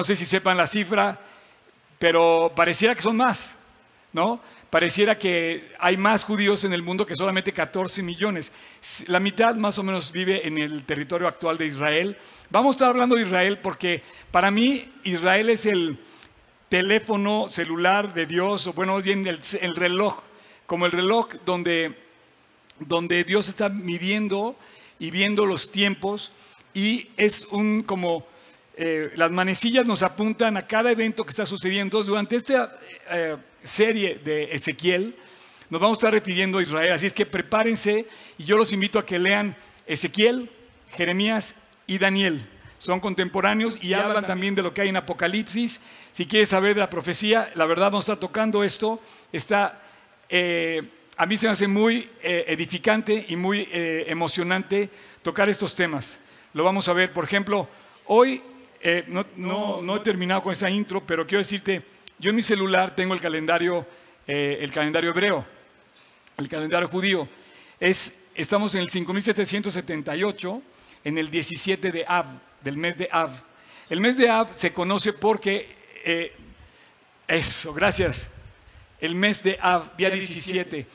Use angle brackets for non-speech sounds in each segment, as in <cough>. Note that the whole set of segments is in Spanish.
no sé si sepan la cifra, pero pareciera que son más, ¿no? Pareciera que hay más judíos en el mundo que solamente 14 millones. La mitad más o menos vive en el territorio actual de Israel. Vamos a estar hablando de Israel porque para mí Israel es el teléfono celular de Dios, o bueno, el, el reloj, como el reloj donde, donde Dios está midiendo y viendo los tiempos y es un como eh, las manecillas nos apuntan a cada evento que está sucediendo. durante esta eh, serie de Ezequiel, nos vamos a estar refiriendo a Israel. Así es que prepárense y yo los invito a que lean Ezequiel, Jeremías y Daniel. Son contemporáneos y hablan también de lo que hay en Apocalipsis. Si quieres saber de la profecía, la verdad vamos a estar tocando esto. Está, eh, a mí se me hace muy edificante y muy emocionante tocar estos temas. Lo vamos a ver, por ejemplo, hoy eh, no, he terminado con esa intro, pero quiero decirte, yo en mi celular tengo el calendario, eh, el calendario hebreo, el calendario judío. Es, estamos en el 5778, en el 17 de Av, del mes de Av. El mes de Av se conoce porque, eh, eso, gracias, el mes de Av, día 17.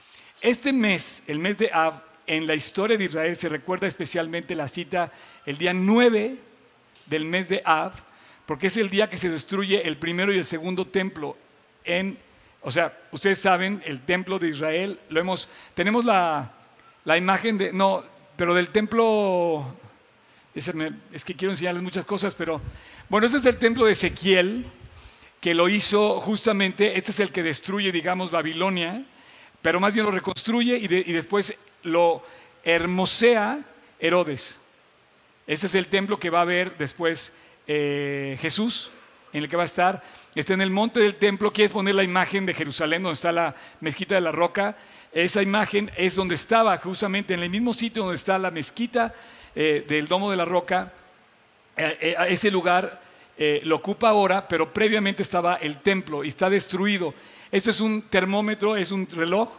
Este mes, el mes de Av, en la historia de Israel se recuerda especialmente la cita el día 9 del mes de Av, porque es el día que se destruye el primero y el segundo templo en, o sea, ustedes saben, el templo de Israel, lo hemos, tenemos la, imagen de, no, pero del templo, es, que quiero enseñarles muchas cosas, pero bueno, este es el templo de Ezequiel, que lo hizo justamente, este es el que destruye, digamos, Babilonia, pero más bien lo reconstruye y, y después lo hermosea Herodes. Ese es el templo que va a ver después eh, Jesús, en el que va a estar. Está en el monte del templo. Quieres poner la imagen de Jerusalén, donde está la mezquita de la roca. Esa imagen es donde estaba, justamente en el mismo sitio donde está la mezquita eh, del domo de la roca. Eh, ese lugar lo ocupa ahora, pero previamente estaba el templo y está destruido. Esto es un termómetro, es un reloj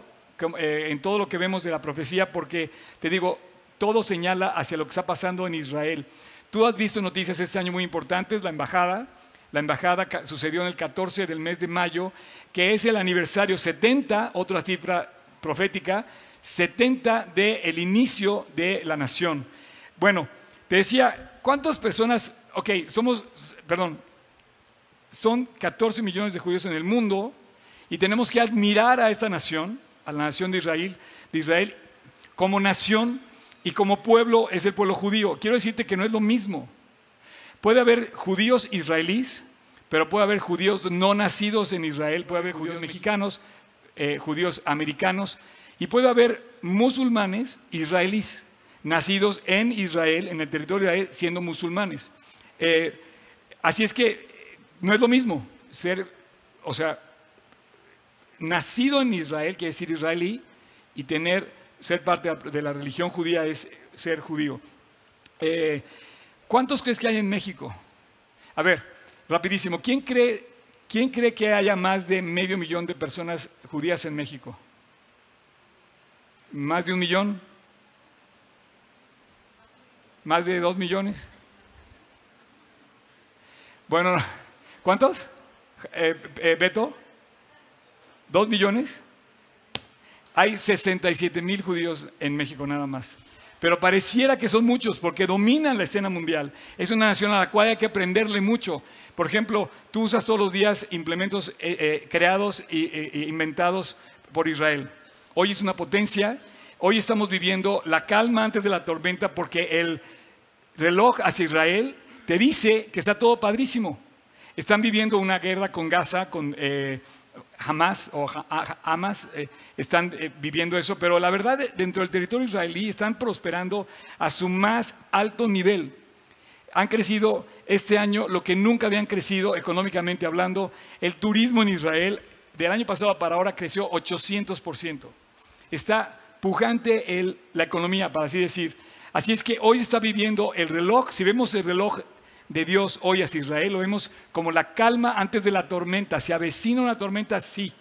en todo lo que vemos de la profecía, porque te digo, todo señala hacia lo que está pasando en Israel. Tú has visto noticias este año muy importantes, la embajada. La embajada sucedió en el 14 del mes de mayo, que es el aniversario 70, otra cifra profética, 70 del el inicio de la nación. Bueno, te decía, ¿cuántas personas, ok, somos, perdón, son 14 millones de judíos en el mundo y tenemos que admirar a esta nación, a la nación de Israel, de Israel como nación y como pueblo es el pueblo judío. Quiero decirte que no es lo mismo. Puede haber judíos israelíes, pero puede haber judíos no nacidos en Israel, puede haber judíos mexicanos, eh, judíos americanos, y puede haber musulmanes israelíes, nacidos en Israel, en el territorio de Israel, siendo musulmanes. Eh, así es que no es lo mismo ser, o sea, nacido en Israel, quiere decir israelí, y tener ser parte de la religión judía es ser judío. Eh, ¿Cuántos crees que hay en México? A ver, rapidísimo, ¿quién cree, ¿quién cree que haya más de medio millón de personas judías en México? ¿Más de un millón? ¿Más de dos millones? Bueno, ¿cuántos? Eh, eh, ¿Beto? ¿Dos millones? Hay 67 mil judíos en México nada más. Pero pareciera que son muchos porque dominan la escena mundial. Es una nación a la cual hay que aprenderle mucho. Por ejemplo, tú usas todos los días implementos eh, eh, creados e inventados por Israel. Hoy es una potencia. Hoy estamos viviendo la calma antes de la tormenta porque el reloj hacia Israel te dice que está todo padrísimo. Están viviendo una guerra con Gaza, con Hamas o Hamas eh, están eh, viviendo eso, pero la verdad dentro del territorio israelí están prosperando a su más alto nivel. Han crecido este año lo que nunca habían crecido económicamente hablando. El turismo en Israel del año pasado para ahora creció 800%. Está pujante la economía, para así decir. Así es que hoy está viviendo el reloj, si vemos el reloj de Dios hoy hacia Israel, lo vemos como la calma antes de la tormenta. ¿Se avecina una tormenta? Sí,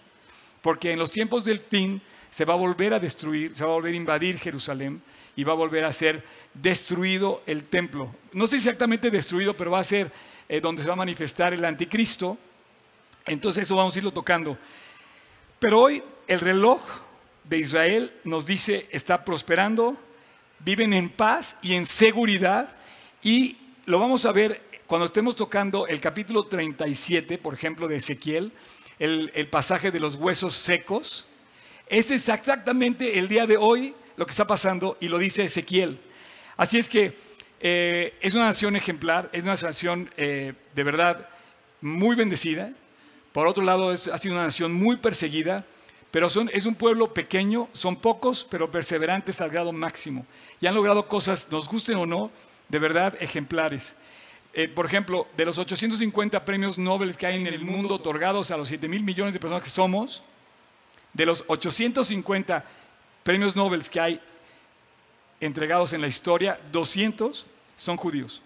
porque en los tiempos del fin se va a volver a destruir, se va a volver a invadir Jerusalén y va a volver a ser destruido el templo. No sé exactamente destruido, pero va a ser eh, donde se va a manifestar el anticristo. Entonces eso vamos a irlo tocando. Pero hoy el reloj de Israel nos dice está prosperando, viven en paz y en seguridad y lo vamos a ver cuando estemos tocando el capítulo 37, por ejemplo, de Ezequiel, el, pasaje de los huesos secos. Es exactamente el día de hoy lo que está pasando y lo dice Ezequiel. Así es que eh, es una nación ejemplar, es una nación eh, de verdad muy bendecida. Por otro lado, ha sido una nación muy perseguida, pero son, es un pueblo pequeño, son pocos, pero perseverantes al grado máximo. Y han logrado cosas, nos gusten o no, de verdad ejemplares. Eh, por ejemplo, de los 850 premios Nobel que hay en el mundo otorgados a los 7 mil millones de personas que somos, de los 850 premios Nobel que hay entregados en la historia, 200 son judíos.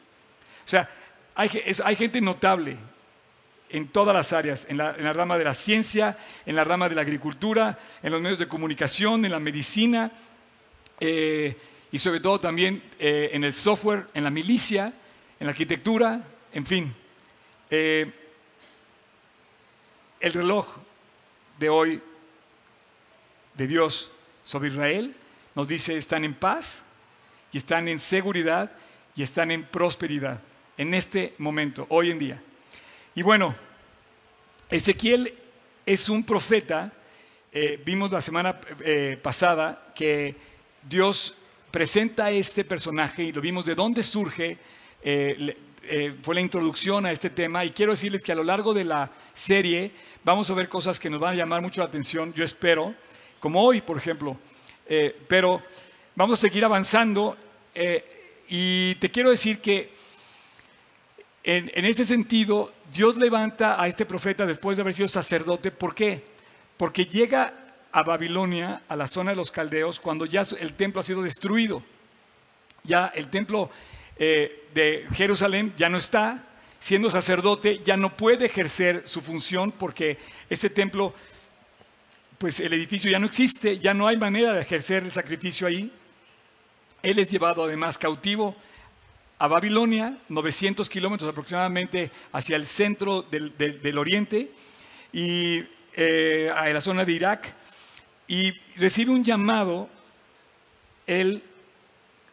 O sea, hay, gente notable en todas las áreas, en la, rama de la ciencia, en la rama de la agricultura, en los medios de comunicación, en la medicina eh, y sobre todo también eh, en el software, en la milicia, en la arquitectura, en fin. Eh, el reloj de hoy de Dios sobre Israel nos dice están en paz y están en seguridad y están en prosperidad en este momento, hoy en día. Y bueno, Ezequiel es un profeta, eh, vimos la semana pasada que Dios presenta este personaje y lo vimos de dónde surge, eh, fue la introducción a este tema y quiero decirles que a lo largo de la serie vamos a ver cosas que nos van a llamar mucho la atención, yo espero, como hoy, por ejemplo, pero vamos a seguir avanzando y te quiero decir que en, en ese sentido, Dios levanta a este profeta después de haber sido sacerdote. ¿Por qué? Porque llega a Babilonia, a la zona de los caldeos, cuando ya el templo ha sido destruido. Ya el templo eh, de Jerusalén ya no está. Siendo sacerdote, ya no puede ejercer su función porque ese templo, pues el edificio ya no existe, ya no hay manera de ejercer el sacrificio ahí. Él es llevado además cautivo a Babilonia, 900 kilómetros aproximadamente hacia el centro del, oriente y eh, a la zona de Irak, y recibe un llamado, él,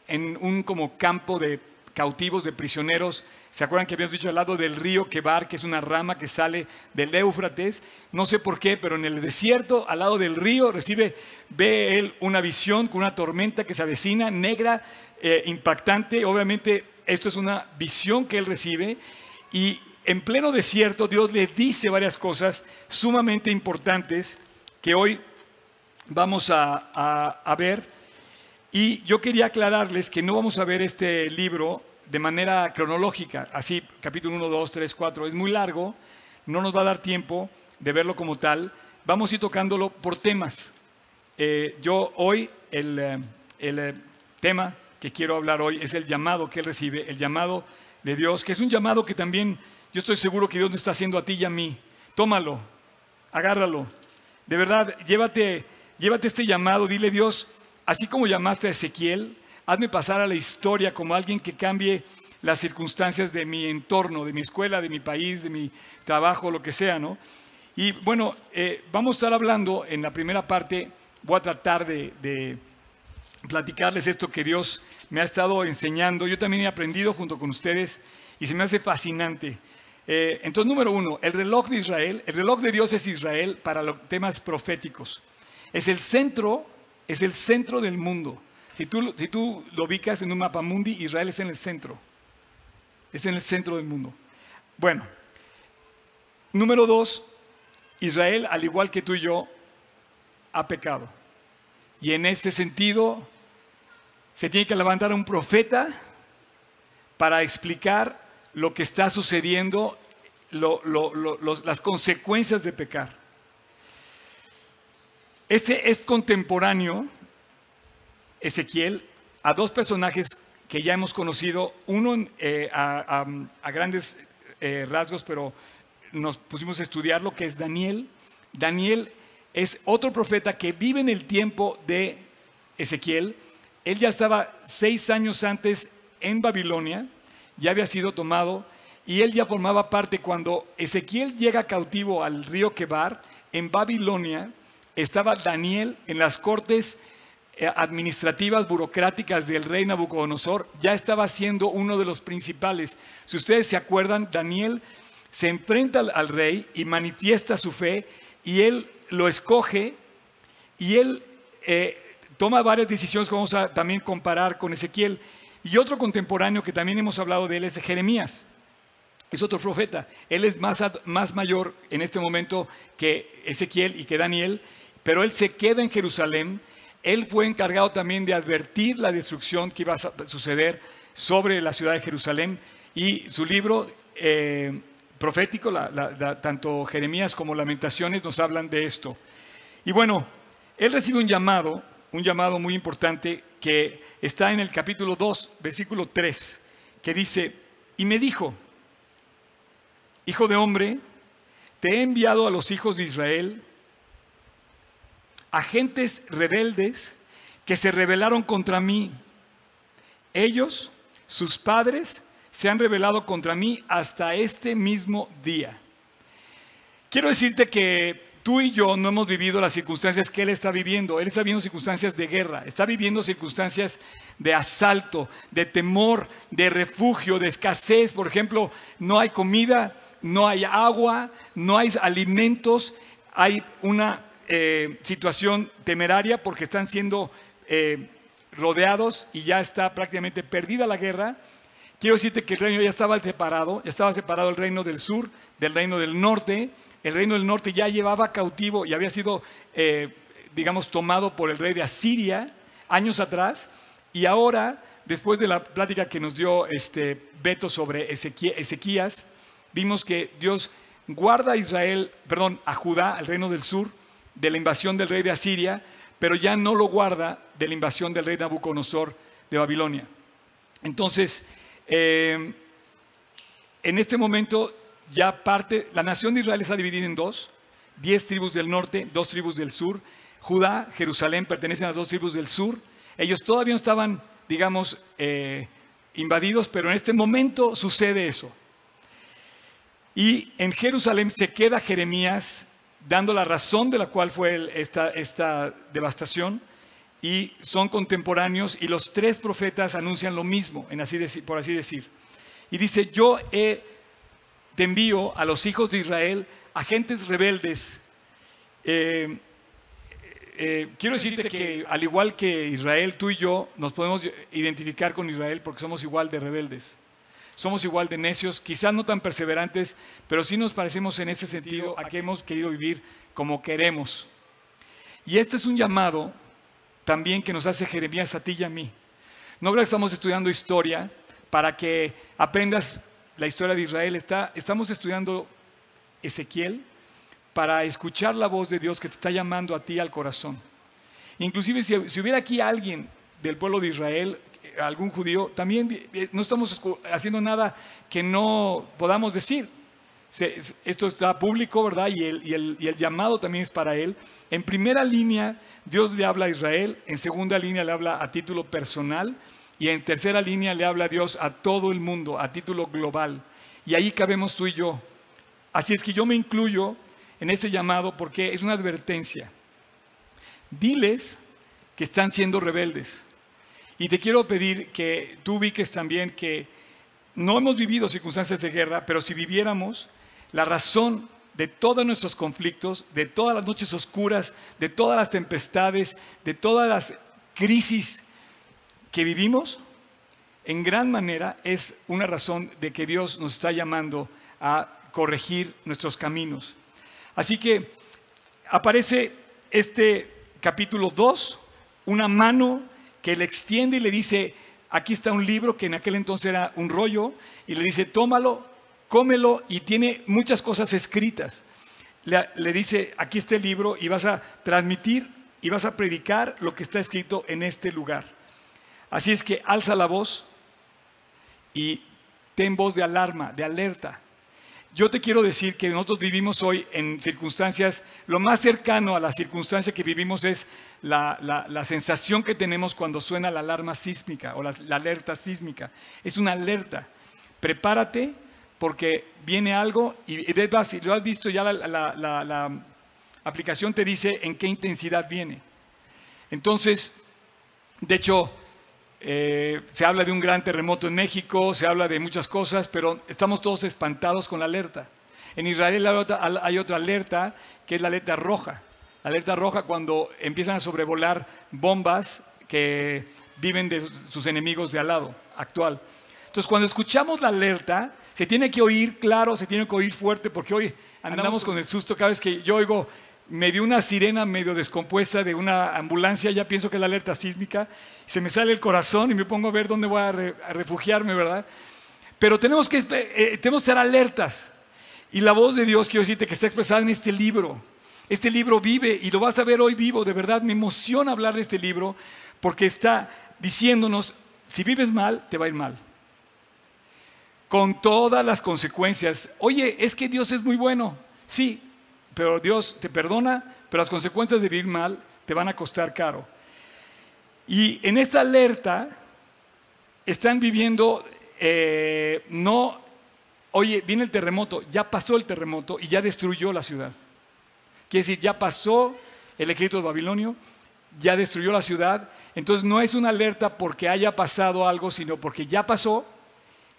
en un como campo de cautivos, de prisioneros, ¿Se acuerdan que habíamos dicho al lado del río Kebar, que es una rama que sale del Éufrates? No sé por qué, pero en el desierto, al lado del río, recibe, ve él una visión con una tormenta que se avecina, negra, eh, impactante. Obviamente esto es una visión que él recibe y en pleno desierto Dios le dice varias cosas sumamente importantes que hoy vamos a, ver. Y yo quería aclararles que no vamos a ver este libro de manera cronológica, así capítulo 1, 2, 3, 4, es muy largo, no nos va a dar tiempo de verlo como tal, vamos a ir tocándolo por temas. Eh, yo hoy el, eh, el eh, tema que quiero hablar hoy es el llamado que él recibe, el llamado de Dios, que es un llamado que también yo estoy seguro que Dios nos está haciendo a ti y a mí. Tómalo, agárralo. De verdad, llévate, llévate este llamado, dile Dios, así como llamaste a Ezequiel, hazme pasar a la historia como alguien que cambie las circunstancias de mi entorno, de mi escuela, de mi país, de mi trabajo, lo que sea, ¿no? Y bueno, eh, vamos a estar hablando en la primera parte, voy a tratar de platicarles esto que Dios me ha estado enseñando. Yo también he aprendido junto con ustedes y se me hace fascinante. Eh, entonces, número uno, el reloj de Israel, el reloj de Dios es Israel para los temas proféticos. Es el centro, es el centro del mundo. Si tú, lo ubicas en un mapa mundi, Israel es en el centro. Es en el centro del mundo. Bueno, número dos, Israel, al igual que tú y yo, ha pecado. Y en ese sentido, se tiene que levantar un profeta para explicar lo que está sucediendo, las consecuencias de pecar. Ese es contemporáneo, Ezequiel, a dos personajes que ya hemos conocido, uno eh, a, grandes eh, rasgos, pero nos pusimos a estudiar lo que es Daniel. Daniel es otro profeta que vive en el tiempo de Ezequiel. Él ya estaba seis años antes en Babilonia, ya había sido tomado y él ya formaba parte cuando Ezequiel llega cautivo al río Quebar, en Babilonia, estaba Daniel en las cortes eh, administrativas, burocráticas del rey Nabucodonosor, ya estaba siendo uno de los principales. Si ustedes se acuerdan, Daniel se enfrenta al, rey y manifiesta su fe y él lo escoge y él eh, toma varias decisiones que vamos a también comparar con Ezequiel. Y otro contemporáneo que también hemos hablado de él es de Jeremías. Es otro profeta. Él es más, más mayor en este momento que Ezequiel y que Daniel, pero él se queda en Jerusalén. Él fue encargado también de advertir la destrucción que iba a suceder sobre la ciudad de Jerusalén. Y su libro eh, profético, tanto Jeremías como Lamentaciones, nos hablan de esto. Y bueno, él recibe un llamado, un llamado muy importante que está en el capítulo 2, versículo 3, que dice, y me dijo, Hijo de hombre, te he enviado a los hijos de Israel, agentes rebeldes que se rebelaron contra mí. Ellos, sus padres, se han rebelado contra mí hasta este mismo día. Quiero decirte que tú y yo no hemos vivido las circunstancias que Él está viviendo. Él está viviendo circunstancias de guerra, está viviendo circunstancias de asalto, de temor, de refugio, de escasez. Por ejemplo, no hay comida, no hay agua, no hay alimentos, hay una eh, situación temeraria porque están siendo eh, rodeados y ya está prácticamente perdida la guerra. Quiero decirte que el reino ya estaba separado, ya estaba separado el reino del sur del reino del norte. El reino del norte ya llevaba cautivo y había sido, eh, digamos, tomado por el rey de Asiria años atrás. Y ahora, después de la plática que nos dio este Beto sobre Ezequías, vimos que Dios guarda a Israel, perdón, a Judá, al reino del sur, de la invasión del rey de Asiria, pero ya no lo guarda de la invasión del rey Nabucodonosor de Babilonia. Entonces, eh, en este momento ya parte, la nación de Israel está dividida en dos, diez tribus del norte, dos tribus del sur. Judá, Jerusalén pertenecen a las dos tribus del sur. Ellos todavía no estaban, digamos, eh, invadidos, pero en este momento sucede eso. Y en Jerusalén se queda Jeremías dando la razón de la cual fue esta, esta devastación y son contemporáneos y los tres profetas anuncian lo mismo, en así por así decir. Y dice, yo te envío a los hijos de Israel, agentes rebeldes. Eh, eh, quiero decirte que al igual que Israel, tú y yo nos podemos identificar con Israel porque somos igual de rebeldes. Somos igual de necios, quizás no tan perseverantes, pero sí nos parecemos en ese sentido a que hemos querido vivir como queremos. Y este es un llamado también que nos hace Jeremías a ti y a mí. No creo que estamos estudiando historia para que aprendas la historia de Israel. Está, estamos estudiando Ezequiel para escuchar la voz de Dios que te está llamando a ti al corazón. Inclusive si, si hubiera aquí alguien del pueblo de Israel, algún judío, también eh, no estamos haciendo nada que no podamos decir. Esto está público, ¿verdad? Y el, y, el, y el, llamado también es para él. En primera línea, Dios le habla a Israel. En segunda línea, le habla a título personal. Y en tercera línea, le habla a Dios a todo el mundo, a título global. Y ahí cabemos tú y yo. Así es que yo me incluyo en ese llamado porque es una advertencia. Diles que están siendo rebeldes. Y te quiero pedir que tú ubiques también que no hemos vivido circunstancias de guerra, pero si viviéramos, la razón de todos nuestros conflictos, de todas las noches oscuras, de todas las tempestades, de todas las crisis que vivimos, en gran manera es una razón de que Dios nos está llamando a corregir nuestros caminos. Así que aparece este capítulo 2, una mano que le extiende y le dice, aquí está un libro que en aquel entonces era un rollo, y le dice, tómalo, cómelo, y tiene muchas cosas escritas. Le, le dice, aquí está el libro y vas a transmitir y vas a predicar lo que está escrito en este lugar. Así es que alza la voz y ten voz de alarma, de alerta. Yo te quiero decir que nosotros vivimos hoy en circunstancias, lo más cercano a la circunstancia que vivimos es la, sensación que tenemos cuando suena la alarma sísmica o la, alerta sísmica. Es una alerta. Prepárate porque viene algo y lo has visto ya la, aplicación te dice en qué intensidad viene. Entonces, de hecho, eh, se habla de un gran terremoto en México, se habla de muchas cosas, pero estamos todos espantados con la alerta. En Israel hay otra alerta que es la alerta roja. La alerta roja cuando empiezan a sobrevolar bombas que viven de sus enemigos de al lado, actual. Entonces, cuando escuchamos la alerta, se tiene que oír claro, se tiene que oír fuerte, porque hoy andamos con el susto cada vez que yo oigo, me dio una sirena medio descompuesta de una ambulancia, ya pienso que es la alerta sísmica, se me sale el corazón y me pongo a ver dónde voy a, refugiarme, ¿verdad? Pero tenemos que, eh, tenemos que estar alertas. Y la voz de Dios, quiero decirte, que está expresada en este libro. Este libro vive y lo vas a ver hoy vivo. De verdad, me emociona hablar de este libro porque está diciéndonos, si vives mal, te va a ir mal. Con todas las consecuencias. Oye, es que Dios es muy bueno. Sí, pero Dios te perdona, pero las consecuencias de vivir mal te van a costar caro. Y en esta alerta están viviendo eh, no oye, viene el terremoto, ya pasó el terremoto y ya destruyó la ciudad. Quiere decir, ya pasó el ejército babilonio, ya destruyó la ciudad. Entonces no es una alerta porque haya pasado algo, sino porque ya pasó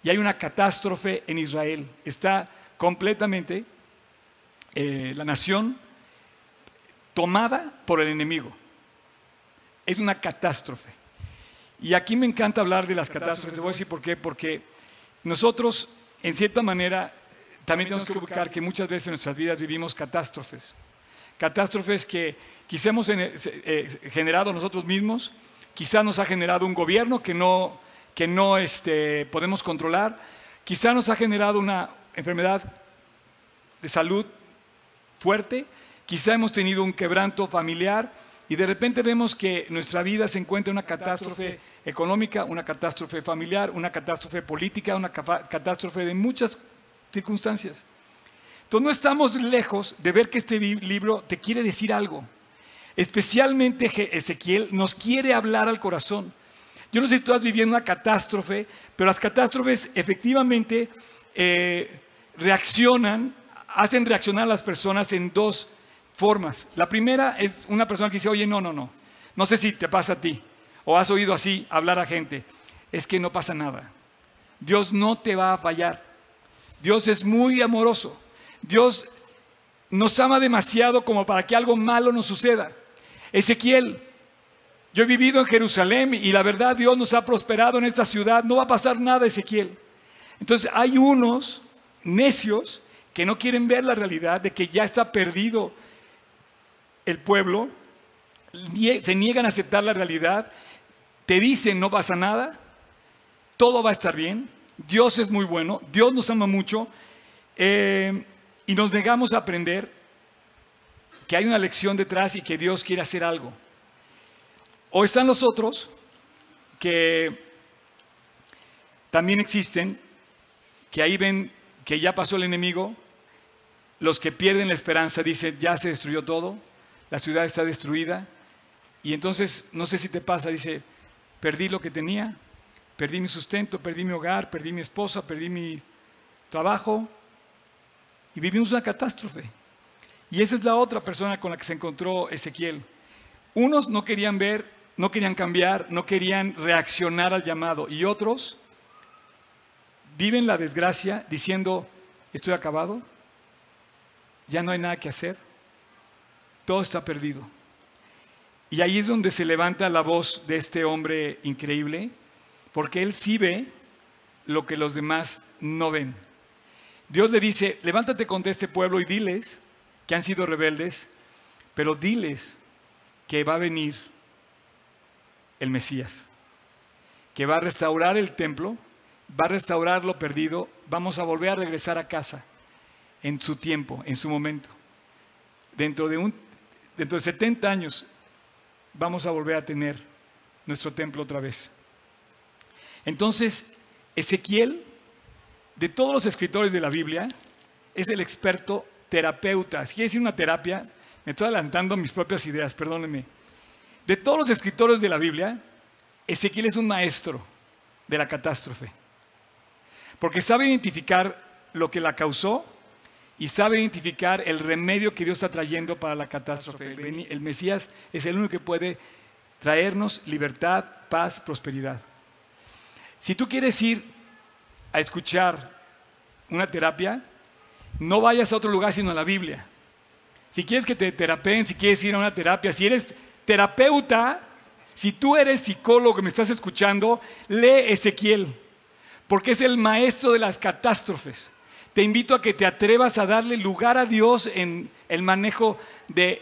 y hay una catástrofe en Israel. Está completamente eh, la nación tomada por el enemigo. Es una catástrofe. Y aquí me encanta hablar de las catástrofes. Te voy a decir por qué. Porque nosotros en cierta manera, también tenemos que ubicar que muchas veces en nuestras vidas vivimos catástrofes. Catástrofes que quizá hemos eh, generado nosotros mismos, quizá nos ha generado un gobierno que no, que no este, podemos controlar, quizá nos ha generado una enfermedad de salud fuerte, quizá hemos tenido un quebranto familiar y de repente vemos que nuestra vida se encuentra en una catástrofe económica, una catástrofe familiar, una catástrofe política, una catástrofe de muchas circunstancias. Entonces no estamos lejos de ver que este libro te quiere decir algo. Especialmente Ezequiel nos quiere hablar al corazón. Yo no sé si tú estás viviendo una catástrofe, pero las catástrofes efectivamente eh, reaccionan, hacen reaccionar a las personas en dos formas. La primera es una persona que dice, oye, no, no, no, no sé si te pasa a ti o has oído así hablar a gente, es que no pasa nada. Dios no te va a fallar. Dios es muy amoroso. Dios nos ama demasiado como para que algo malo nos suceda. Ezequiel, yo he vivido en Jerusalén y la verdad Dios nos ha prosperado en esta ciudad. No va a pasar nada, Ezequiel. Entonces hay unos necios que no quieren ver la realidad de que ya está perdido el pueblo, se niegan a aceptar la realidad te dicen no pasa nada, todo va a estar bien, Dios es muy bueno, Dios nos ama mucho, eh, y nos negamos a aprender que hay una lección detrás y que Dios quiere hacer algo. O están los otros que también existen, que ahí ven que ya pasó el enemigo, los que pierden la esperanza dicen, ya se destruyó todo, la ciudad está destruida, y entonces, no sé si te pasa, dice, Perdí lo que tenía, perdí mi sustento, perdí mi hogar, perdí mi esposa, perdí mi trabajo y vivimos una catástrofe. Y esa es la otra persona con la que se encontró Ezequiel. Unos no querían ver, no querían cambiar, no querían reaccionar al llamado y otros viven la desgracia diciendo, estoy acabado, ya no hay nada que hacer, todo está perdido. Y ahí es donde se levanta la voz de este hombre increíble, porque él sí ve lo que los demás no ven. Dios le dice, levántate contra este pueblo y diles que han sido rebeldes, pero diles que va a venir el Mesías, que va a restaurar el templo, va a restaurar lo perdido, vamos a volver a regresar a casa en su tiempo, en su momento. Dentro de, un, dentro de 70 años vamos a volver a tener nuestro templo otra vez. Entonces, Ezequiel, de todos los escritores de la Biblia, es el experto terapeuta. Si quiere decir una terapia, me estoy adelantando mis propias ideas, perdónenme. De todos los escritores de la Biblia, Ezequiel es un maestro de la catástrofe. Porque sabe identificar lo que la causó y sabe identificar el remedio que Dios está trayendo para la catástrofe. El Mesías es el único que puede traernos libertad, paz, prosperidad. Si tú quieres ir a escuchar una terapia, no vayas a otro lugar sino a la Biblia. Si quieres que te terapeen, si quieres ir a una terapia, si eres terapeuta, si tú eres psicólogo que me estás escuchando, lee Ezequiel, porque es el maestro de las catástrofes. Te invito a que te atrevas a darle lugar a Dios en el manejo de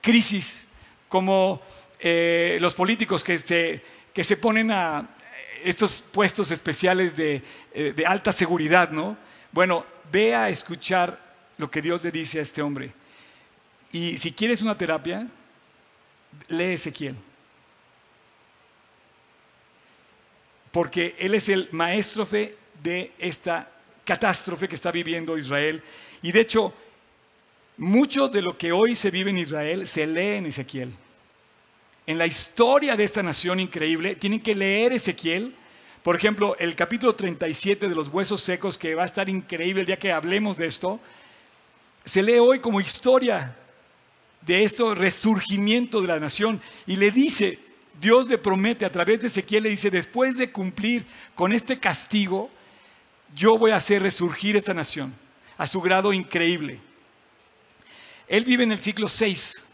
crisis, como eh, los políticos que se, que se ponen a estos puestos especiales de, eh, de alta seguridad, ¿no? Bueno, ve a escuchar lo que Dios le dice a este hombre. Y si quieres una terapia, lee Ezequiel. Porque él es el maestro de esta catástrofe que está viviendo Israel. Y de hecho, mucho de lo que hoy se vive en Israel se lee en Ezequiel. En la historia de esta nación increíble, tienen que leer Ezequiel por ejemplo, el capítulo 37 de los huesos secos, que va a estar increíble el día que hablemos de esto, se lee hoy como historia de este resurgimiento de la nación. Y le dice, Dios le promete a través de Ezequiel, le dice, después de cumplir con este castigo, yo voy a hacer resurgir esta nación a su grado increíble. Él vive en el siglo 6,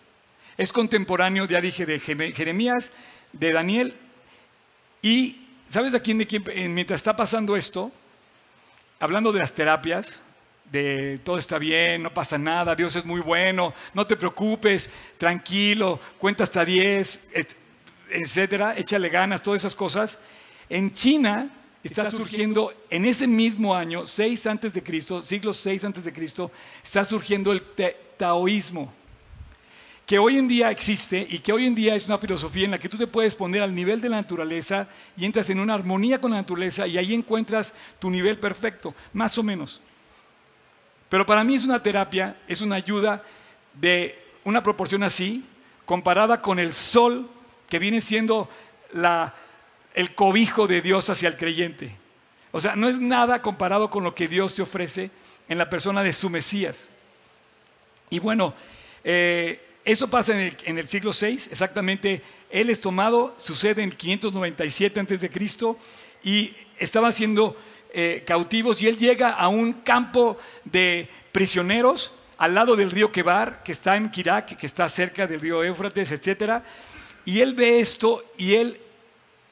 es contemporáneo, ya dije, de Jeremías, de Daniel y ¿Sabes a quién, de quién, mientras está pasando esto, hablando de las terapias, de todo está bien, no pasa nada, Dios es muy bueno, no te preocupes, tranquilo, cuenta hasta 10, etcétera, échale ganas, todas esas cosas. En China está, surgiendo, en ese mismo año, 6 antes de Cristo, siglo 6 antes de Cristo, está surgiendo el taoísmo que hoy en día existe y que hoy en día es una filosofía en la que tú te puedes poner al nivel de la naturaleza y entras en una armonía con la naturaleza y ahí encuentras tu nivel perfecto, más o menos. Pero para mí es una terapia, es una ayuda de una proporción así, comparada con el sol que viene siendo el cobijo de Dios hacia el creyente. O sea, no es nada comparado con lo que Dios te ofrece en la persona de su Mesías. Y bueno, eh, eso pasa en el, siglo VI, exactamente. Él es tomado, sucede en 597 a.C. y estaba siendo eh, cautivos y él llega a un campo de prisioneros al lado del río Quebar, que está en Kirak, que está cerca del río Éufrates, etc. Y él ve esto y él,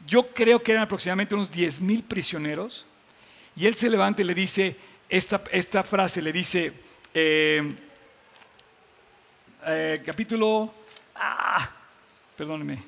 yo creo que eran aproximadamente unos 10 mil prisioneros, y él se levanta y le dice esta, esta frase, le dice, eh, eh, capítulo, ah, perdóneme,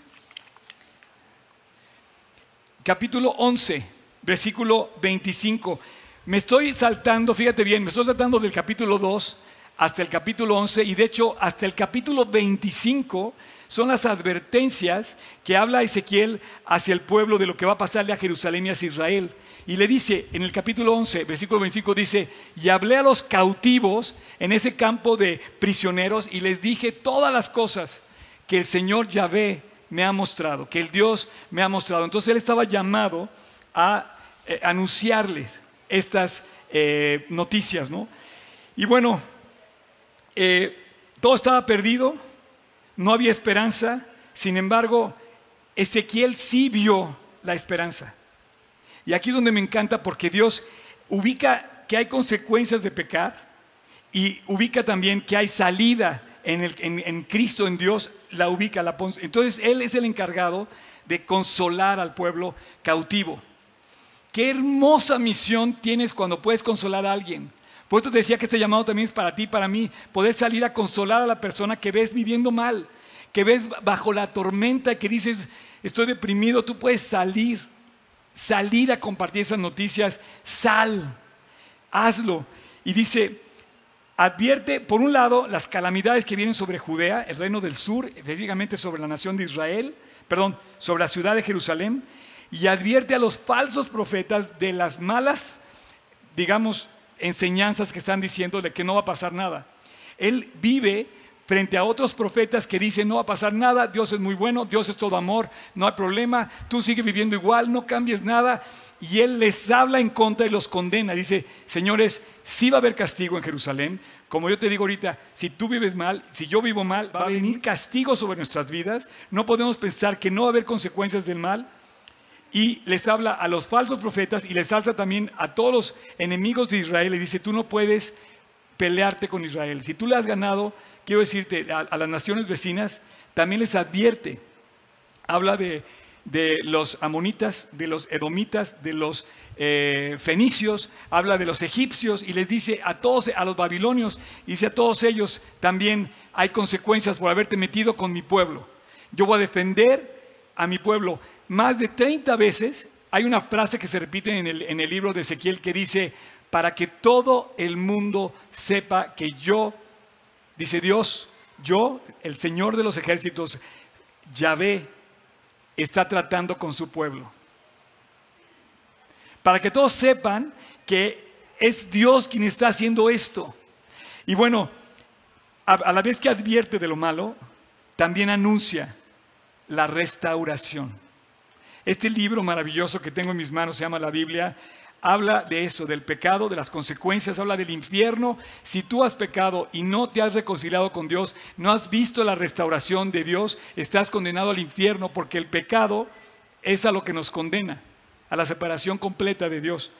capítulo 11, versículo 25. Me estoy saltando, fíjate bien, me estoy saltando del capítulo 2 hasta el capítulo 11 y de hecho hasta el capítulo 25 son las advertencias que habla Ezequiel hacia el pueblo de lo que va a pasarle a Jerusalén y a Israel. Y le dice, en el capítulo 11, versículo 25, dice, y hablé a los cautivos en ese campo de prisioneros y les dije todas las cosas que el Señor Yahvé me ha mostrado, que el Dios me ha mostrado. Entonces él estaba llamado a eh, anunciarles estas eh, noticias, ¿no? Y bueno, eh, todo estaba perdido, no había esperanza, sin embargo, Ezequiel sí vio la esperanza. Y aquí es donde me encanta porque Dios ubica que hay consecuencias de pecar y ubica también que hay salida en, Cristo, en Dios, la ubica. Entonces Él es el encargado de consolar al pueblo cautivo. Qué hermosa misión tienes cuando puedes consolar a alguien. Por eso te decía que este llamado también es para ti, para mí, poder salir a consolar a la persona que ves viviendo mal, que ves bajo la tormenta, que dices, estoy deprimido, tú puedes salir salir a compartir esas noticias, sal, hazlo. Y dice, advierte, por un lado, las calamidades que vienen sobre Judea, el reino del sur, específicamente sobre la nación de Israel, perdón, sobre la ciudad de Jerusalén, y advierte a los falsos profetas de las malas, digamos, enseñanzas que están diciendo de que no va a pasar nada. Él vive frente a otros profetas que dicen no va a pasar nada, Dios es muy bueno, Dios es todo amor, no hay problema, tú sigues viviendo igual, no cambies nada. y él les habla en contra y los condena. Dice, señores, sí va a haber castigo en Jerusalén. Como yo te digo ahorita, si tú vives mal, si yo vivo mal, va a venir castigo sobre nuestras vidas. No podemos pensar que no va a haber consecuencias del mal. Y les habla a los falsos profetas y les alza también a todos los enemigos de Israel. Y dice, tú no puedes pelearte con Israel. Si tú le has ganado, quiero decirte, a, las naciones vecinas, también les advierte. Habla de, los amonitas, de los edomitas, de los eh, fenicios, habla de los egipcios y les dice a todos, a los babilonios, y dice a todos ellos, también hay consecuencias por haberte metido con mi pueblo. Yo voy a defender a mi pueblo. Más de 30 veces hay una frase que se repite en el, en el libro de Ezequiel que dice, para que todo el mundo sepa que yo, dice Dios, yo, el Señor de los ejércitos, Yahvé, está tratando con su pueblo. Para que todos sepan que es Dios quien está haciendo esto. Y bueno, a, la vez que advierte de lo malo, también anuncia la restauración. Este libro maravilloso que tengo en mis manos se llama la Biblia habla de eso, del pecado, de las consecuencias, habla del infierno. Si tú has pecado y no te has reconciliado con Dios, no has visto la restauración de Dios, estás condenado al infierno porque el pecado es a lo que nos condena, a la separación completa de Dios.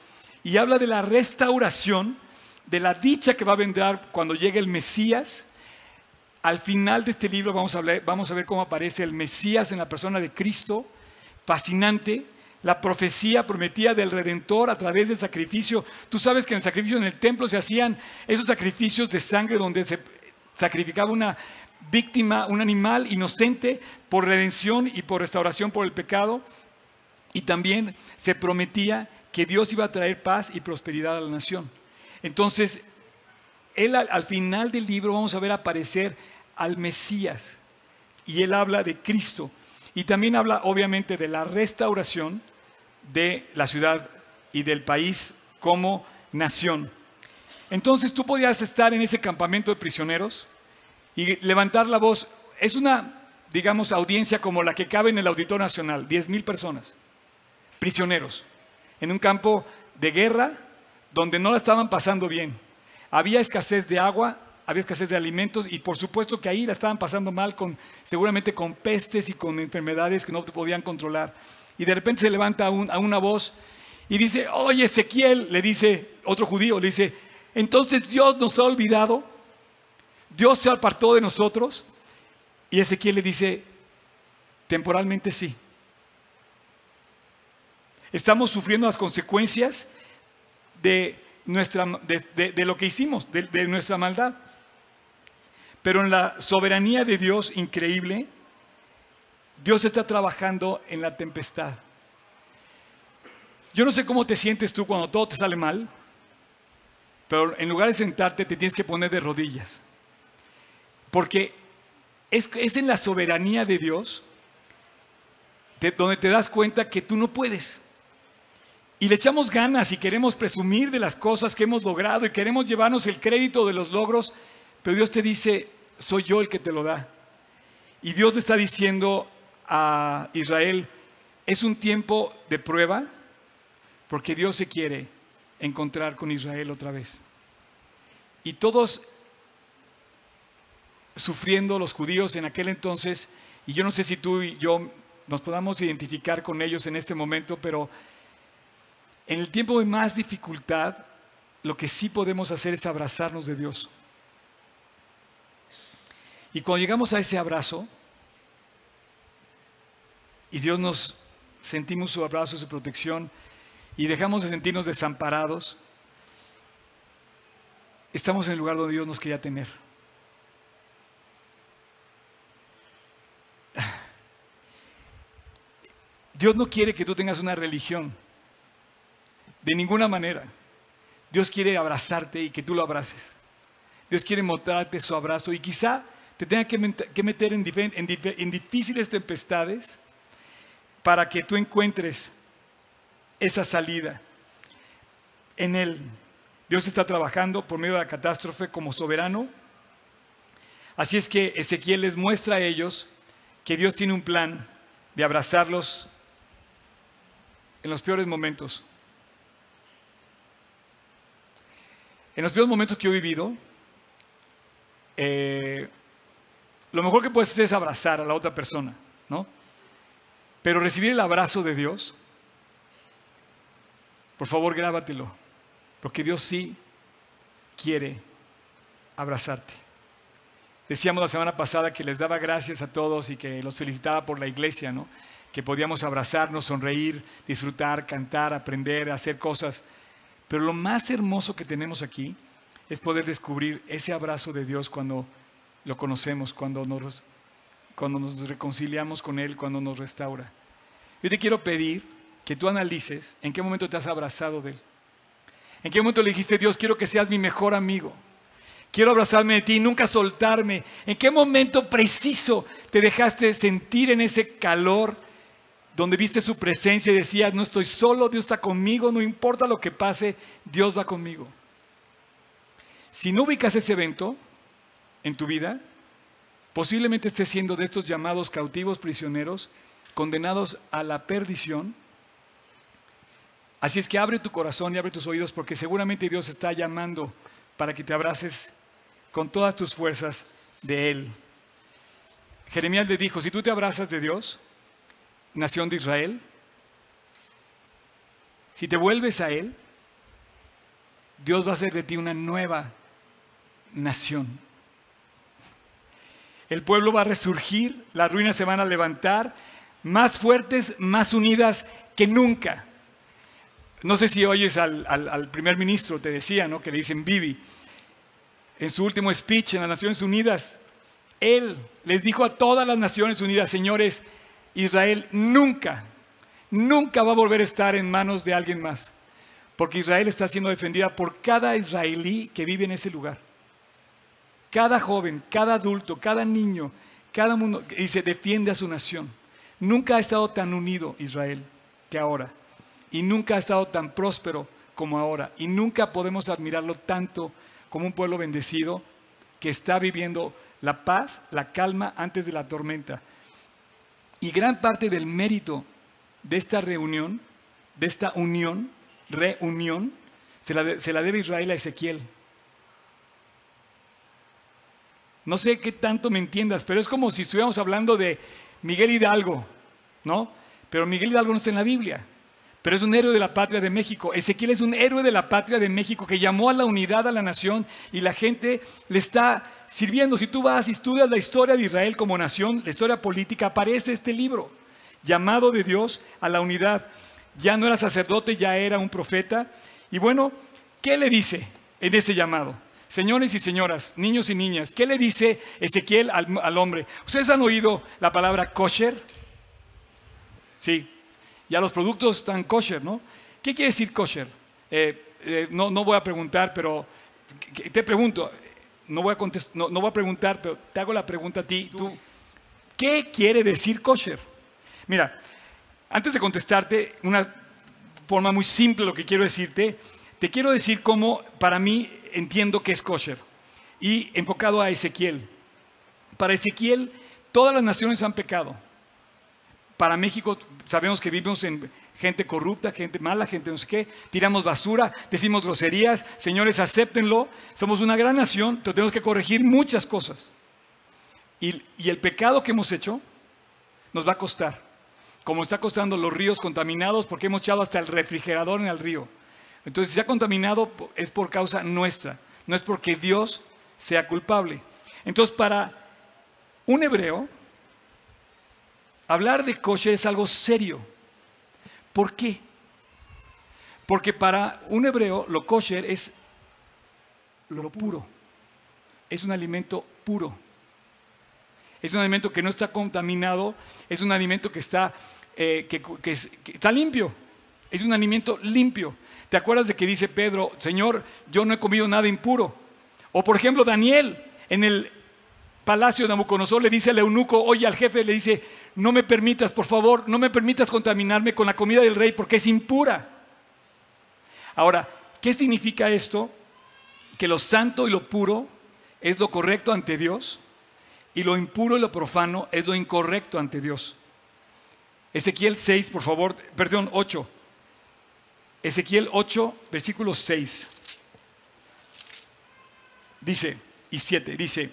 Y habla de la restauración, de la dicha que va a vendrá cuando llegue el Mesías. Al final de este libro vamos a ver cómo aparece el Mesías en la persona de Cristo, fascinante la profecía prometida del Redentor a través del sacrificio. Tú sabes que en el sacrificio en el templo se hacían esos sacrificios de sangre donde se sacrificaba una víctima, un animal inocente por redención y por restauración por el pecado. Y también se prometía que Dios iba a traer paz y prosperidad a la nación. Entonces, él al, final del libro vamos a ver aparecer al Mesías y él habla de Cristo. Y también habla obviamente de la restauración de la ciudad y del país como nación. Entonces tú podías estar en ese campamento de prisioneros y levantar la voz. Es una, digamos, audiencia como la que cabe en el Auditorio Nacional, 10 mil personas, prisioneros, en un campo de guerra donde no la estaban pasando bien. Había escasez de agua, había escasez de alimentos y por supuesto que ahí la estaban pasando mal con seguramente con pestes y con enfermedades que no podían controlar. Y de repente se levanta a una voz y dice, oye Ezequiel, le dice otro judío, le dice, entonces Dios nos ha olvidado, Dios se apartó de nosotros. Y Ezequiel le dice, temporalmente sí. Estamos sufriendo las consecuencias de, nuestra, de, lo que hicimos, de nuestra maldad. Pero en la soberanía de Dios increíble, Dios está trabajando en la tempestad. Yo no sé cómo te sientes tú cuando todo te sale mal, pero en lugar de sentarte te tienes que poner de rodillas. Porque es, en la soberanía de Dios donde te das cuenta que tú no puedes. Y le echamos ganas y queremos presumir de las cosas que hemos logrado y queremos llevarnos el crédito de los logros, pero Dios te dice, soy yo el que te lo da. Y Dios le está diciendo a Israel, es un tiempo de prueba porque Dios se quiere encontrar con Israel otra vez. Y todos sufriendo los judíos en aquel entonces, y yo no sé si tú y yo nos podamos identificar con ellos en este momento, pero en el tiempo de más dificultad, lo que sí podemos hacer es abrazarnos de Dios. Y cuando llegamos a ese abrazo, y Dios nos sentimos su abrazo, su protección y dejamos de sentirnos desamparados, estamos en el lugar donde Dios nos quería tener. Dios no quiere que tú tengas una religión, de ninguna manera. Dios quiere abrazarte y que tú lo abraces. Dios quiere mostrarte su abrazo y quizá te tenga que meter en, difíciles tempestades para que tú encuentres esa salida en Él. Dios está trabajando por medio de la catástrofe como soberano. Así es que Ezequiel les muestra a ellos que Dios tiene un plan de abrazarlos en los peores momentos. En los peores momentos que he vivido, eh, lo mejor que puedes hacer es abrazar a la otra persona, ¿no? Pero recibir el abrazo de Dios, por favor grábatelo, porque Dios sí quiere abrazarte. Decíamos la semana pasada que les daba gracias a todos y que los felicitaba por la iglesia, ¿no? Que podíamos abrazarnos, sonreír, disfrutar, cantar, aprender, hacer cosas. Pero lo más hermoso que tenemos aquí es poder descubrir ese abrazo de Dios cuando lo conocemos, cuando nos, cuando nos reconciliamos con Él, cuando nos restaura. Yo te quiero pedir que tú analices en qué momento te has abrazado de Él. En qué momento le dijiste, Dios, quiero que seas mi mejor amigo. Quiero abrazarme de ti y nunca soltarme. ¿En qué momento preciso te dejaste sentir en ese calor donde viste su presencia y decías, no estoy solo, Dios está conmigo, no importa lo que pase, Dios va conmigo? Si no ubicas ese evento en tu vida, posiblemente estés siendo de estos llamados cautivos prisioneros, condenados a la perdición. Así es que abre tu corazón y abre tus oídos porque seguramente Dios está llamando para que te abraces con todas tus fuerzas de Él. Jeremías le dijo, si tú te abrazas de Dios, nación de Israel, si te vuelves a Él, Dios va a hacer de ti una nueva nación. El pueblo va a resurgir, las ruinas se van a levantar, más fuertes, más unidas que nunca. No sé si oyes al, primer ministro, te decía, ¿no? Que le dicen Bibi en su último speech en las Naciones Unidas, él les dijo a todas las Naciones Unidas, señores, Israel nunca, nunca va a volver a estar en manos de alguien más, porque Israel está siendo defendida por cada israelí que vive en ese lugar. Cada joven, cada adulto, cada niño, cada mundo, y se defiende a su nación. Nunca ha estado tan unido Israel que ahora, y nunca ha estado tan próspero como ahora, y nunca podemos admirarlo tanto como un pueblo bendecido que está viviendo la paz, la calma antes de la tormenta. Y gran parte del mérito de esta reunión, de esta unión, reunión, se la, se la debe Israel a Ezequiel. No sé qué tanto me entiendas, pero es como si estuviéramos hablando de Miguel Hidalgo, ¿no? Pero Miguel Hidalgo no está en la Biblia pero es un héroe de la patria de México. Ezequiel es un héroe de la patria de México que llamó a la unidad a la nación y la gente le está sirviendo. Si tú vas y estudias la historia de Israel como nación, la historia política, aparece este libro, llamado de Dios a la unidad. Ya no era sacerdote, ya era un profeta. Y bueno, ¿qué le dice en ese llamado? Señores y señoras, niños y niñas, ¿qué le dice Ezequiel al, al hombre? ¿Ustedes han oído la palabra kosher? Sí, ya los productos están kosher, ¿no? ¿Qué quiere decir kosher? Eh, eh, no, no, voy a preguntar, pero te pregunto, no voy, a no, no voy a preguntar, pero te hago la pregunta a ti, tú, ¿qué quiere decir kosher? Mira, antes de contestarte, una forma muy simple lo que quiero decirte, te quiero decir cómo para mí entiendo que es kosher. Y enfocado a Ezequiel. Para Ezequiel, todas las naciones han pecado para México sabemos que vivimos en gente corrupta, gente mala, gente no sé qué, tiramos basura, decimos groserías, señores, acéptenlo, somos una gran nación, tenemos que corregir muchas cosas. Y, y el pecado que hemos hecho nos va a costar, como está costando los ríos contaminados porque hemos echado hasta el refrigerador en el río. Entonces, si se ha contaminado es por causa nuestra, no es porque Dios sea culpable. Entonces, para un hebreo, Hablar de kosher es algo serio. ¿Por qué? Porque para un hebreo lo kosher es lo puro. Es un alimento puro. Es un alimento que no está contaminado. Es un alimento que está, eh, que está limpio. Es un alimento limpio. ¿Te acuerdas de que dice Pedro, Señor, yo no he comido nada impuro? O por ejemplo Daniel en el palacio de Nabucodonosor le dice al eunuco, oye al jefe, le dice, no me permitas, por favor, no me permitas contaminarme con la comida del rey porque es impura. Ahora, ¿qué significa esto? Que lo santo y lo puro es lo correcto ante Dios y lo impuro y lo profano es lo incorrecto ante Dios. Ezequiel 6, por favor, perdón, 8. Ezequiel 8, versículo 6. Dice, y 7, dice,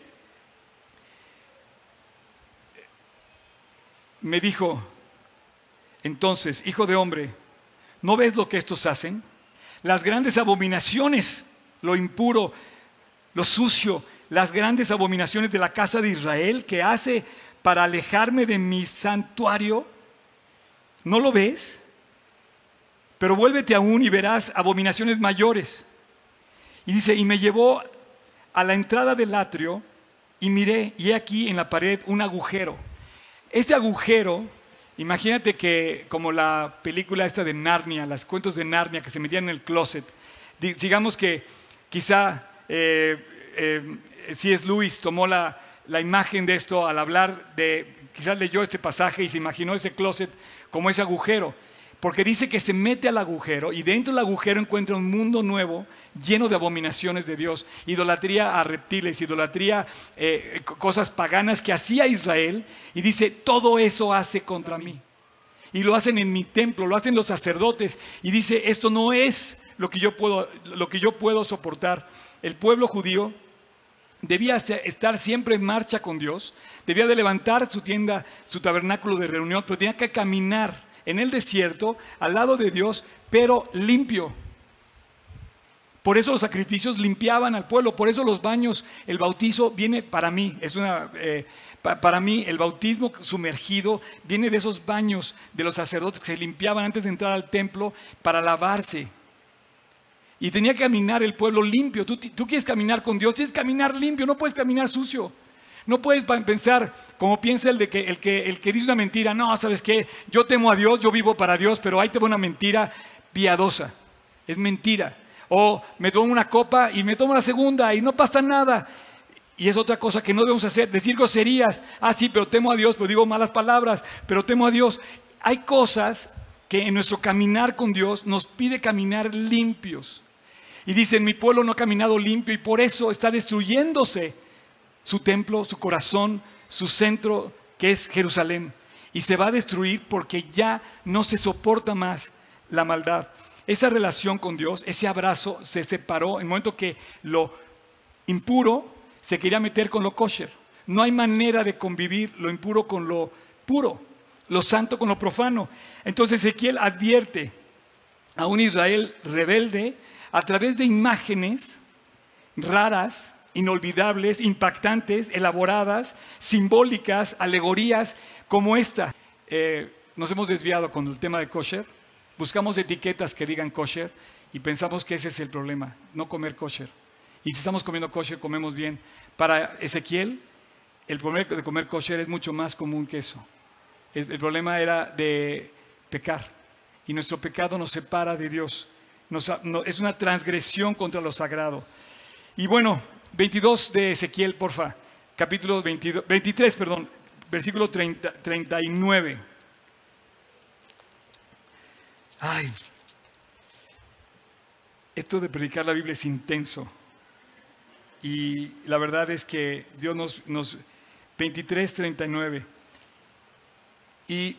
me dijo, entonces, hijo de hombre, ¿no ves lo que estos hacen? Las grandes abominaciones, lo impuro, lo sucio, las grandes abominaciones de la casa de Israel que hace para alejarme de mi santuario. ¿No lo ves? Pero vuélvete aún y verás abominaciones mayores. Y dice, y me llevó a la entrada del atrio y miré, y he aquí en la pared un agujero. Este agujero, imagínate que como la película esta de Narnia, las cuentos de Narnia que se metían en el closet, digamos que quizá eh, eh, si es Luis tomó la, la imagen de esto al hablar de, quizás leyó este pasaje y se imaginó ese closet como ese agujero. Porque dice que se mete al agujero y dentro del agujero encuentra un mundo nuevo lleno de abominaciones de Dios. Idolatría a reptiles, idolatría, eh, cosas paganas que hacía Israel. Y dice, todo eso hace contra mí. Y lo hacen en mi templo, lo hacen los sacerdotes. Y dice, esto no es lo que yo puedo, lo que yo puedo soportar. El pueblo judío debía estar siempre en marcha con Dios, debía de levantar su tienda, su tabernáculo de reunión, pero tenía que caminar en el desierto, al lado de Dios, pero limpio. Por eso los sacrificios limpiaban al pueblo, por eso los baños, el bautizo viene para mí, es una, eh, para mí el bautismo sumergido viene de esos baños de los sacerdotes que se limpiaban antes de entrar al templo para lavarse. Y tenía que caminar el pueblo limpio. Tú, tú quieres caminar con Dios, tienes que caminar limpio, no puedes caminar sucio. No puedes pensar como piensa el de que el, que el que dice una mentira, no, sabes qué, yo temo a Dios, yo vivo para Dios, pero ahí te va una mentira piadosa. Es mentira. O me tomo una copa y me tomo la segunda y no pasa nada. Y es otra cosa que no debemos hacer, decir groserías. Ah, sí, pero temo a Dios, pero digo malas palabras, pero temo a Dios. Hay cosas que en nuestro caminar con Dios nos pide caminar limpios. Y dicen, mi pueblo no ha caminado limpio y por eso está destruyéndose su templo, su corazón, su centro, que es Jerusalén. Y se va a destruir porque ya no se soporta más la maldad. Esa relación con Dios, ese abrazo se separó en el momento que lo impuro se quería meter con lo kosher. No hay manera de convivir lo impuro con lo puro, lo santo con lo profano. Entonces Ezequiel advierte a un Israel rebelde a través de imágenes raras inolvidables, impactantes, elaboradas, simbólicas, alegorías como esta. Eh, nos hemos desviado con el tema de kosher, buscamos etiquetas que digan kosher y pensamos que ese es el problema, no comer kosher. Y si estamos comiendo kosher, comemos bien. Para Ezequiel, el problema de comer kosher es mucho más común que eso. El, problema era de pecar. Y nuestro pecado nos separa de Dios. es una transgresión contra lo sagrado. Y bueno, 22 de Ezequiel, porfa. Capítulo 22, 23, perdón, versículo 30, 39. Ay, esto de predicar la Biblia es intenso. Y la verdad es que Dios nos... nos 23, 39. Y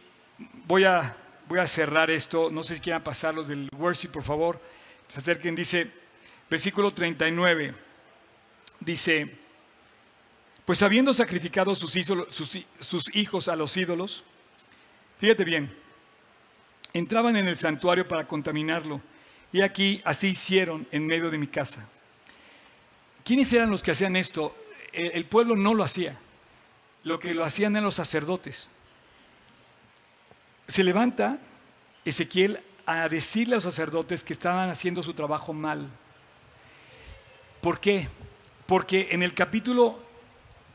voy a, voy a cerrar esto. No sé si quieran pasarlos del worship, por favor. Se acerquen, dice, versículo 39 dice, pues habiendo sacrificado sus, hijos a los ídolos, fíjate bien, entraban en el santuario para contaminarlo. Y aquí así hicieron en medio de mi casa. ¿Quiénes eran los que hacían esto? El, pueblo no lo hacía. Lo que lo hacían eran los sacerdotes. Se levanta Ezequiel a decirle a los sacerdotes que estaban haciendo su trabajo mal. ¿Por qué? Porque en el capítulo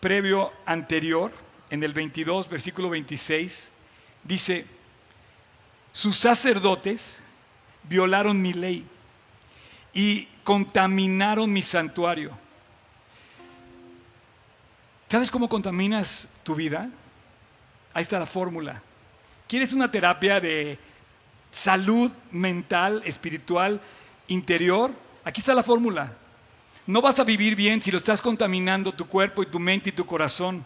previo anterior, en el 22, versículo 26, dice, sus sacerdotes violaron mi ley y contaminaron mi santuario. ¿Sabes cómo contaminas tu vida? Ahí está la fórmula. ¿Quieres una terapia de salud mental, espiritual, interior? Aquí está la fórmula. No vas a vivir bien si lo estás contaminando tu cuerpo y tu mente y tu corazón.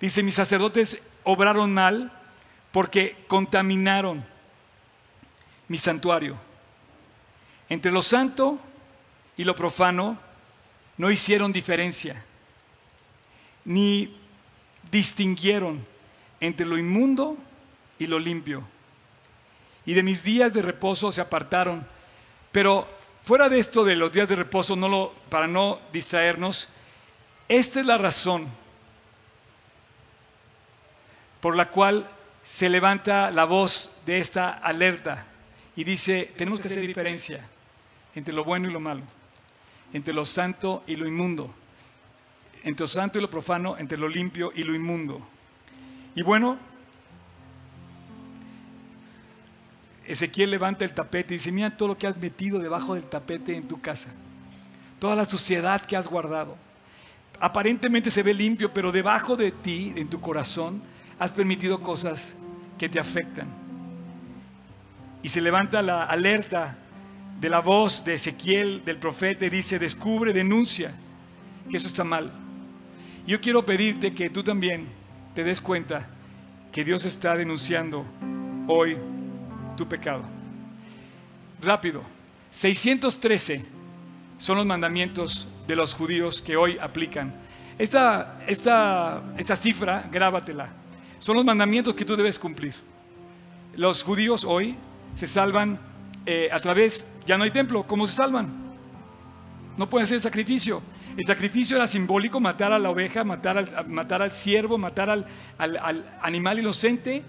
Dice, mis sacerdotes obraron mal porque contaminaron mi santuario. Entre lo santo y lo profano no hicieron diferencia, ni distinguieron entre lo inmundo y lo limpio. Y de mis días de reposo se apartaron. Pero fuera de esto de los días de reposo, no lo, para no distraernos, esta es la razón por la cual se levanta la voz de esta alerta y dice, tenemos que hacer diferencia entre lo bueno y lo malo, entre lo santo y lo inmundo, entre lo santo y lo profano, entre lo limpio y lo inmundo. Y bueno, Ezequiel levanta el tapete y dice, mira todo lo que has metido debajo del tapete en tu casa, toda la suciedad que has guardado. Aparentemente se ve limpio, pero debajo de ti, en tu corazón, has permitido cosas que te afectan. Y se levanta la alerta de la voz de Ezequiel, del profeta, y dice, descubre, denuncia que eso está mal. Yo quiero pedirte que tú también te des cuenta que Dios está denunciando hoy tu pecado. Rápido, 613 son los mandamientos de los judíos que hoy aplican. Esta, esta, esta cifra, grábatela. Son los mandamientos que tú debes cumplir. Los judíos hoy se salvan eh, a través, ya no hay templo, ¿cómo se salvan? No pueden hacer sacrificio. El sacrificio era simbólico, matar a la oveja, matar al, matar al ciervo, matar al, al animal inocente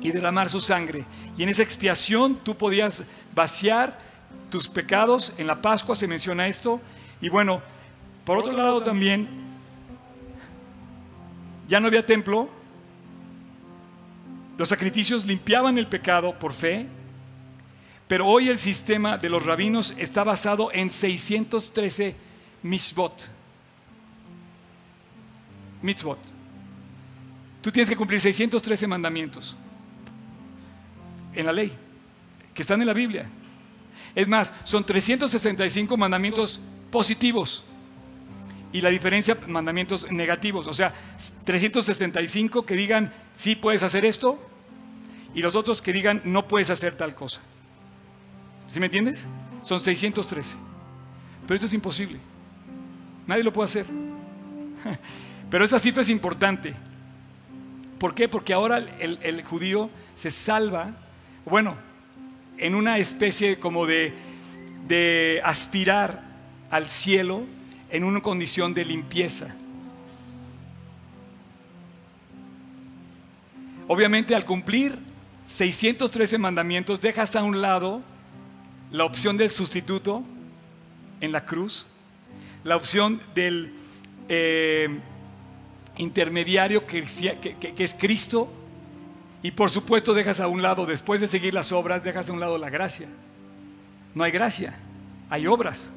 y derramar su sangre. Y en esa expiación tú podías vaciar tus pecados. En la Pascua se menciona esto. Y bueno, por otro lado también, ya no había templo. Los sacrificios limpiaban el pecado por fe. Pero hoy el sistema de los rabinos está basado en 613 mitzvot. Mitzvot. Tú tienes que cumplir 613 mandamientos en la ley, que están en la Biblia. Es más, son 365 mandamientos positivos y la diferencia mandamientos negativos. O sea, 365 que digan sí puedes hacer esto y los otros que digan no puedes hacer tal cosa. ¿Sí me entiendes? Son 613. Pero esto es imposible. Nadie lo puede hacer. <laughs> Pero esa cifra es importante. ¿Por qué? Porque ahora el, el judío se salva bueno, en una especie como de, de aspirar al cielo en una condición de limpieza. Obviamente al cumplir 613 mandamientos dejas a un lado la opción del sustituto en la cruz, la opción del eh, intermediario que, que es Cristo y por supuesto dejas a un lado, después de seguir las obras, dejas a un lado la gracia. No hay gracia, hay obras.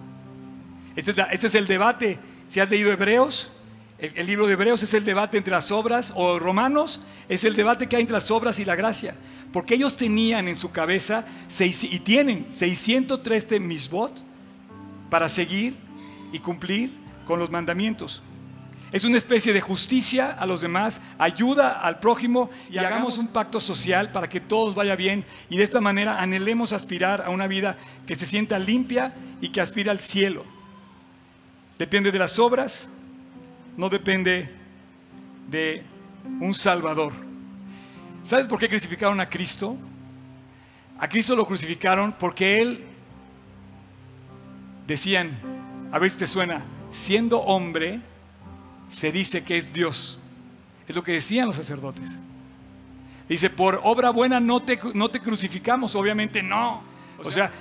Este, este es el debate. Si has leído Hebreos, el, libro de Hebreos es el debate entre las obras, o Romanos es el debate que hay entre las obras y la gracia. Porque ellos tenían en su cabeza, y tienen 613 misbot para seguir y cumplir con los mandamientos. Es una especie de justicia a los demás, ayuda al prójimo y hagamos un pacto social para que todos vaya bien y de esta manera anhelemos aspirar a una vida que se sienta limpia y que aspira al cielo. Depende de las obras, no depende de un Salvador. ¿Sabes por qué crucificaron a Cristo? A Cristo lo crucificaron porque Él, decían, a ver si te suena, siendo hombre, se dice que es Dios. Es lo que decían los sacerdotes. Dice, por obra buena no te, no te crucificamos, obviamente no. O sea,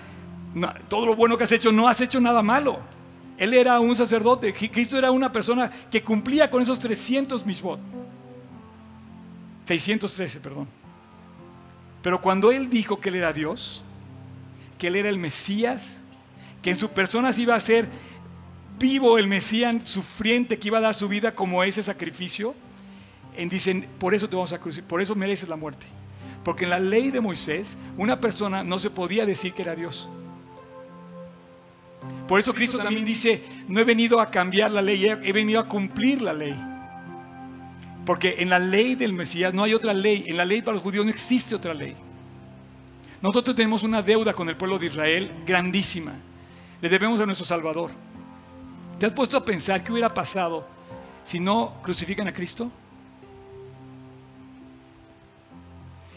todo lo bueno que has hecho, no has hecho nada malo. Él era un sacerdote, Cristo era una persona que cumplía con esos 300 misbot. 613, perdón. Pero cuando Él dijo que Él era Dios, que Él era el Mesías, que en su persona se iba a hacer vivo el Mesías sufriente que iba a dar su vida como ese sacrificio, en dicen, por eso te vamos a crucificar, por eso mereces la muerte. Porque en la ley de Moisés, una persona no se podía decir que era Dios. Por eso Cristo también dice, no he venido a cambiar la ley, he venido a cumplir la ley. Porque en la ley del Mesías no hay otra ley, en la ley para los judíos no existe otra ley. Nosotros tenemos una deuda con el pueblo de Israel grandísima. Le debemos a nuestro Salvador. ¿Te has puesto a pensar qué hubiera pasado si no crucifican a Cristo?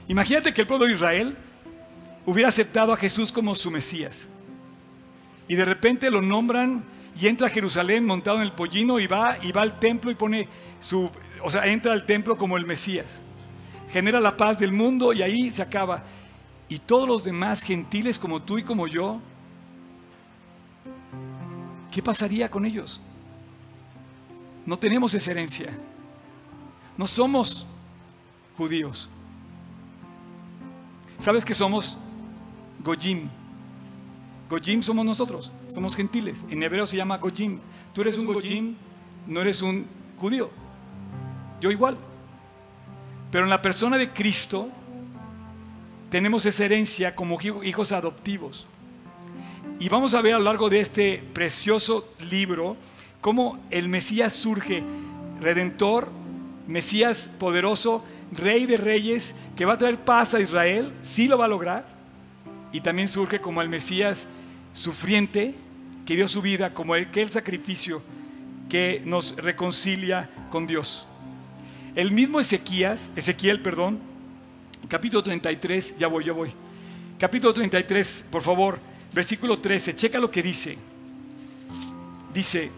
Imagínate que el pueblo de Israel hubiera aceptado a Jesús como su Mesías. Y de repente lo nombran y entra a Jerusalén montado en el pollino y va y va al templo y pone su, o sea, entra al templo como el Mesías. Genera la paz del mundo y ahí se acaba. Y todos los demás gentiles como tú y como yo, ¿qué pasaría con ellos? No tenemos esa herencia. No somos judíos. ¿Sabes qué somos? Gojim. Gojim somos nosotros, somos gentiles. En hebreo se llama Gojim. Tú eres un Gojim, no eres un judío. Yo igual. Pero en la persona de Cristo tenemos esa herencia como hijos adoptivos. Y vamos a ver a lo largo de este precioso libro cómo el Mesías surge, redentor, Mesías poderoso, rey de reyes, que va a traer paz a Israel, sí lo va a lograr. Y también surge como el Mesías sufriente, que dio su vida como el, el sacrificio que nos reconcilia con Dios. El mismo Ezequías, Ezequiel, perdón, capítulo 33, ya voy, ya voy. Capítulo 33, por favor, versículo 13, checa lo que dice. Dice,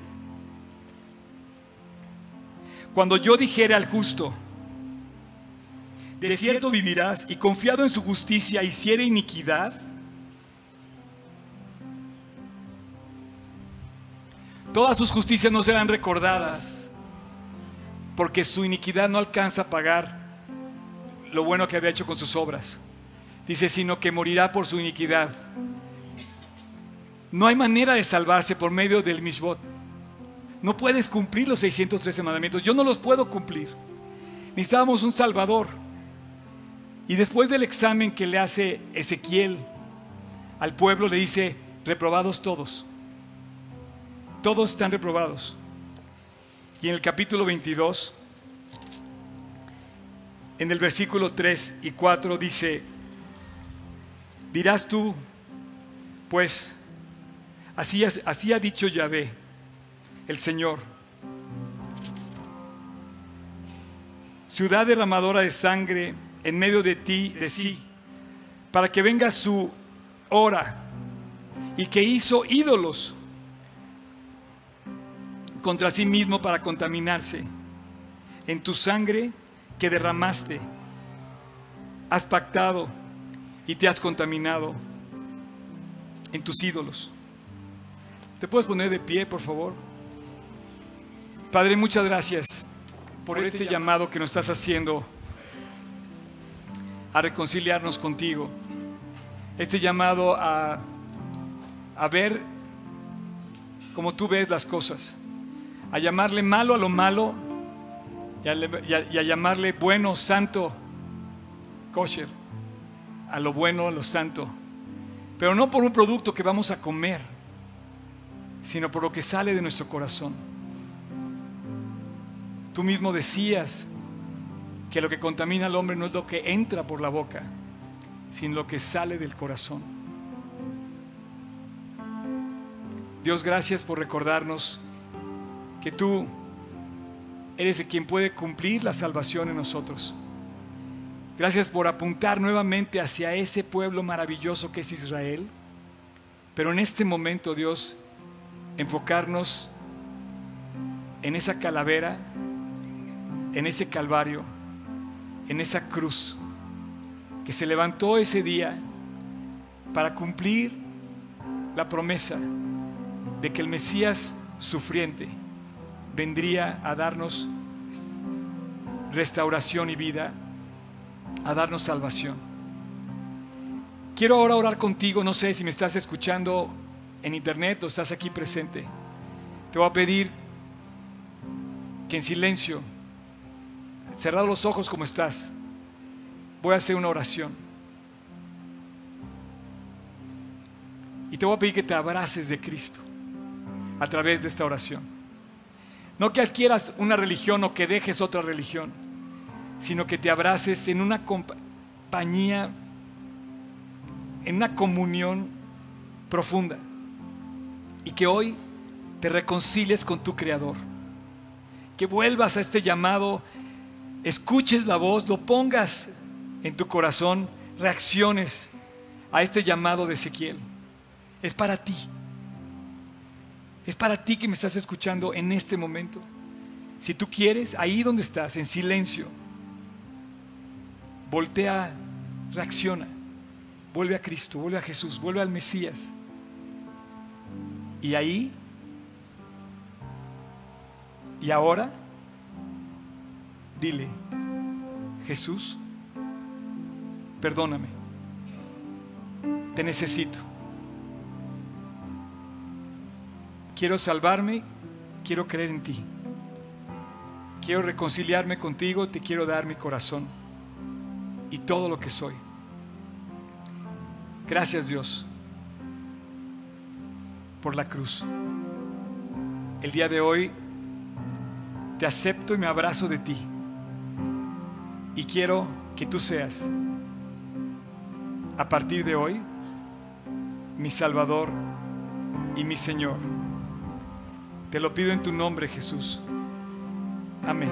cuando yo dijere al justo, de cierto vivirás y confiado en su justicia hiciere iniquidad, todas sus justicias no serán recordadas, porque su iniquidad no alcanza a pagar lo bueno que había hecho con sus obras. Dice, sino que morirá por su iniquidad. No hay manera de salvarse por medio del Mishbot. No puedes cumplir los 613 mandamientos. Yo no los puedo cumplir. Necesitábamos un Salvador. Y después del examen que le hace Ezequiel al pueblo, le dice, reprobados todos. Todos están reprobados. Y en el capítulo 22, en el versículo 3 y 4 dice, dirás tú, pues, así, así ha dicho Yahvé, el Señor, ciudad derramadora de sangre, en medio de ti, de sí, para que venga su hora y que hizo ídolos contra sí mismo para contaminarse. En tu sangre que derramaste, has pactado y te has contaminado en tus ídolos. ¿Te puedes poner de pie, por favor? Padre, muchas gracias por este llamado que nos estás haciendo a reconciliarnos contigo. Este llamado a, a ver como tú ves las cosas. A llamarle malo a lo malo y a, llamarle bueno, santo, kosher. A lo bueno, a lo santo. Pero no por un producto que vamos a comer, sino por lo que sale de nuestro corazón. Tú mismo decías que lo que contamina al hombre no es lo que entra por la boca, sino lo que sale del corazón. Dios, gracias por recordarnos que tú eres el quien puede cumplir la salvación en nosotros. Gracias por apuntar nuevamente hacia ese pueblo maravilloso que es Israel. Pero en este momento, Dios, enfocarnos en esa calavera, en ese calvario en esa cruz que se levantó ese día para cumplir la promesa de que el Mesías sufriente vendría a darnos restauración y vida, a darnos salvación. Quiero ahora orar contigo, no sé si me estás escuchando en internet o estás aquí presente. Te voy a pedir que en silencio cerrado los ojos como estás, voy a hacer una oración. Y te voy a pedir que te abraces de Cristo a través de esta oración. No que adquieras una religión o que dejes otra religión, sino que te abraces en una compañía, en una comunión profunda. Y que hoy te reconcilies con tu Creador. Que vuelvas a este llamado, escuches la voz, lo pongas en tu corazón, reacciones a este llamado de Ezequiel. Es para ti. Es para ti que me estás escuchando en este momento. Si tú quieres, ahí donde estás, en silencio, voltea, reacciona, vuelve a Cristo, vuelve a Jesús, vuelve al Mesías. Y ahí, y ahora, dile, Jesús, perdóname, te necesito. Quiero salvarme, quiero creer en ti. Quiero reconciliarme contigo, te quiero dar mi corazón y todo lo que soy. Gracias Dios por la cruz. El día de hoy te acepto y me abrazo de ti. Y quiero que tú seas, a partir de hoy, mi Salvador y mi Señor. Te lo pido en tu nombre, Jesús. Amén.